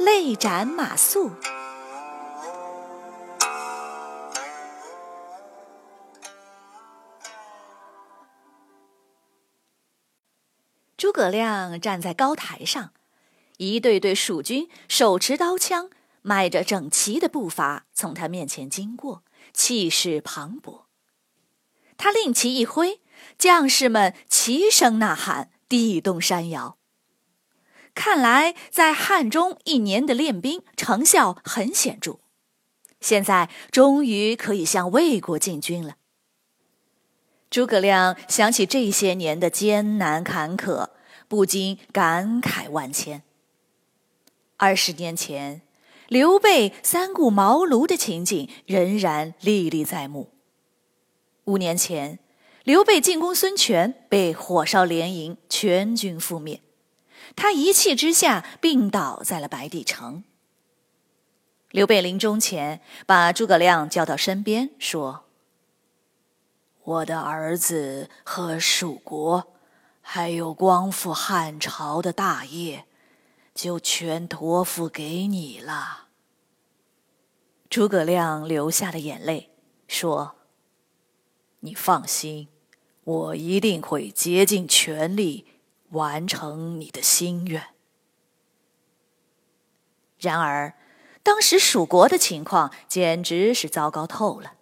泪斩马谡》。诸葛亮站在高台上，一队队蜀军手持刀枪，迈着整齐的步伐从他面前经过，气势磅礴。他令旗一挥，将士们齐声呐喊。地动山摇，看来在汉中一年的练兵成效很显著，现在终于可以向魏国进军了。诸葛亮想起这些年的艰难坎坷，不禁感慨万千。二十年前，刘备三顾茅庐的情景仍然历历在目。五年前。刘备进攻孙权，被火烧连营，全军覆灭。他一气之下病倒在了白帝城。刘备临终前，把诸葛亮叫到身边，说：“我的儿子和蜀国，还有光复汉朝的大业，就全托付给你了。”诸葛亮流下了眼泪，说。你放心，我一定会竭尽全力完成你的心愿。然而，当时蜀国的情况简直是糟糕透了。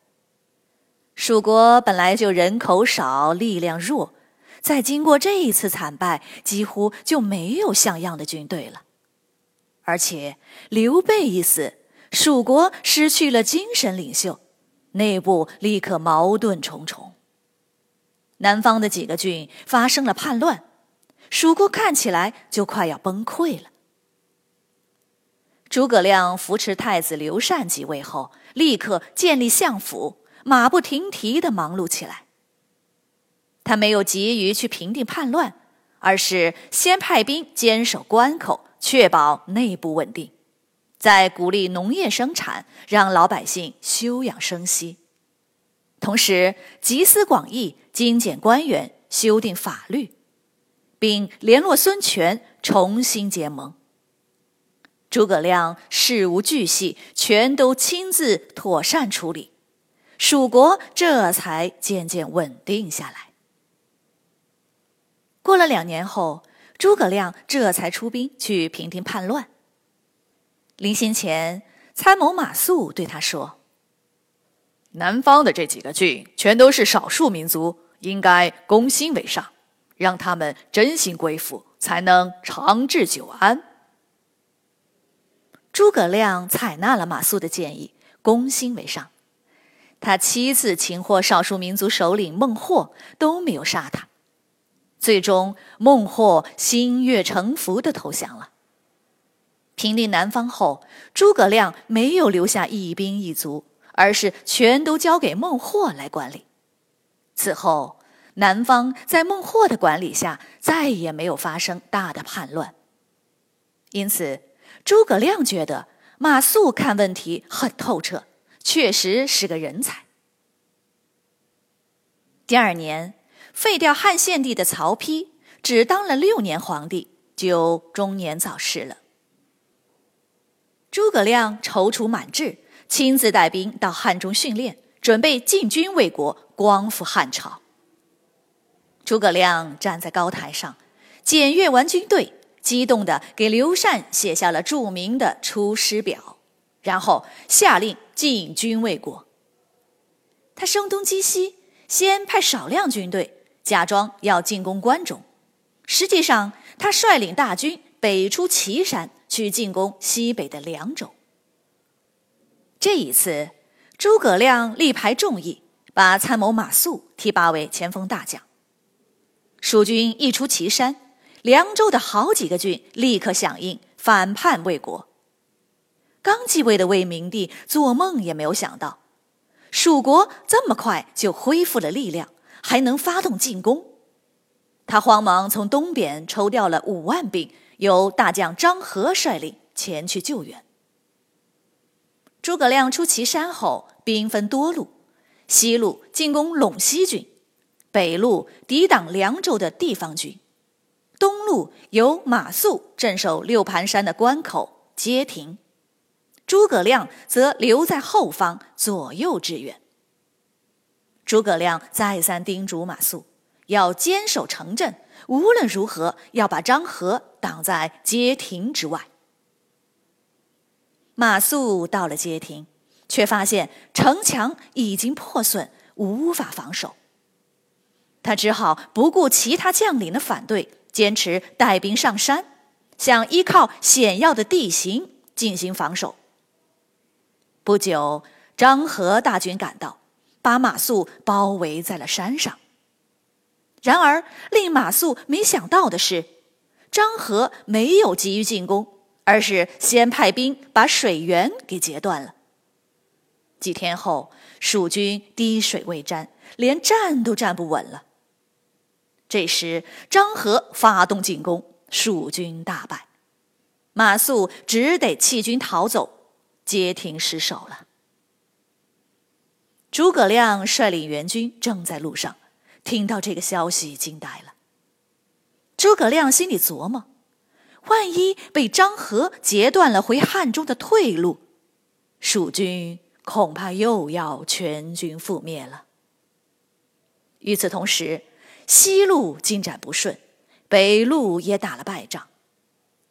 蜀国本来就人口少、力量弱，再经过这一次惨败，几乎就没有像样的军队了。而且，刘备一死，蜀国失去了精神领袖。内部立刻矛盾重重。南方的几个郡发生了叛乱，蜀国看起来就快要崩溃了。诸葛亮扶持太子刘禅即位后，立刻建立相府，马不停蹄的忙碌起来。他没有急于去平定叛乱，而是先派兵坚守关口，确保内部稳定。再鼓励农业生产，让老百姓休养生息，同时集思广益，精简官员，修订法律，并联络孙权重新结盟。诸葛亮事无巨细，全都亲自妥善处理，蜀国这才渐渐稳定下来。过了两年后，诸葛亮这才出兵去平定叛乱。临行前，参谋马谡对他说：“南方的这几个郡全都是少数民族，应该攻心为上，让他们真心归附，才能长治久安。”诸葛亮采纳了马谡的建议，攻心为上。他七次擒获少数民族首领孟获，都没有杀他。最终，孟获心悦诚服的投降了。平定南方后，诸葛亮没有留下一兵一卒，而是全都交给孟获来管理。此后，南方在孟获的管理下再也没有发生大的叛乱。因此，诸葛亮觉得马谡看问题很透彻，确实是个人才。第二年，废掉汉献帝的曹丕只当了六年皇帝，就中年早逝了。诸葛亮踌躇满志，亲自带兵到汉中训练，准备进军魏国，光复汉朝。诸葛亮站在高台上，检阅完军队，激动地给刘禅写下了著名的《出师表》，然后下令进军魏国。他声东击西，先派少量军队，假装要进攻关中，实际上他率领大军北出祁山。去进攻西北的凉州。这一次，诸葛亮力排众议，把参谋马谡提拔为前锋大将。蜀军一出祁山，凉州的好几个郡立刻响应，反叛魏国。刚继位的魏明帝做梦也没有想到，蜀国这么快就恢复了力量，还能发动进攻。他慌忙从东边抽调了五万兵，由大将张合率领前去救援。诸葛亮出祁山后，兵分多路：西路进攻陇西郡，北路抵挡凉州的地方军，东路由马谡镇守六盘山的关口街亭。诸葛亮则留在后方左右支援。诸葛亮再三叮嘱马谡要坚守城镇，无论如何要把张合挡在街亭之外。马谡到了街亭，却发现城墙已经破损，无法防守。他只好不顾其他将领的反对，坚持带兵上山，想依靠险要的地形进行防守。不久，张合大军赶到，把马谡包围在了山上。然而，令马谡没想到的是，张合没有急于进攻，而是先派兵把水源给截断了。几天后，蜀军滴水未沾，连站都站不稳了。这时，张合发动进攻，蜀军大败，马谡只得弃军逃走。街亭失守了。诸葛亮率领援军正在路上，听到这个消息，惊呆了。诸葛亮心里琢磨：万一被张合截断了回汉中的退路，蜀军恐怕又要全军覆灭了。与此同时，西路进展不顺，北路也打了败仗。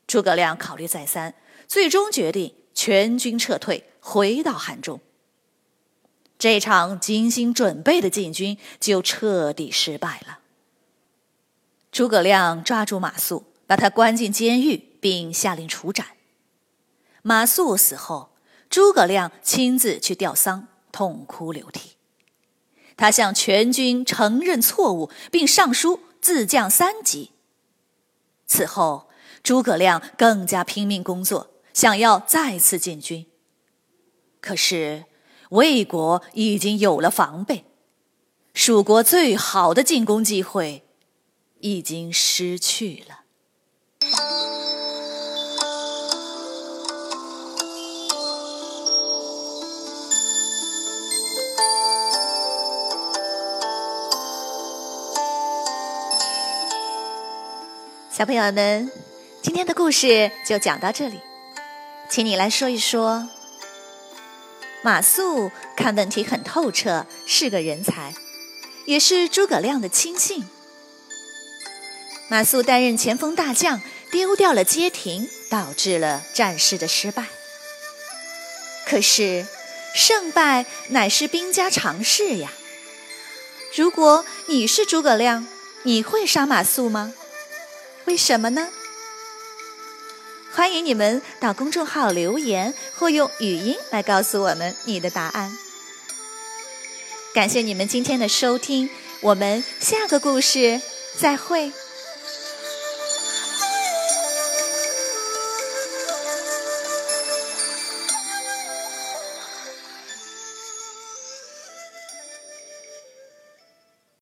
诸葛亮考虑再三，最终决定。全军撤退，回到汉中。这场精心准备的进军就彻底失败了。诸葛亮抓住马谡，把他关进监狱，并下令处斩。马谡死后，诸葛亮亲自去吊丧，痛哭流涕。他向全军承认错误，并上书自降三级。此后，诸葛亮更加拼命工作。想要再次进军，可是魏国已经有了防备，蜀国最好的进攻机会已经失去了。小朋友们，今天的故事就讲到这里。请你来说一说，马谡看问题很透彻，是个人才，也是诸葛亮的亲信。马谡担任前锋大将，丢掉了街亭，导致了战事的失败。可是，胜败乃是兵家常事呀。如果你是诸葛亮，你会杀马谡吗？为什么呢？欢迎你们到公众号留言，或用语音来告诉我们你的答案。感谢你们今天的收听，我们下个故事再会。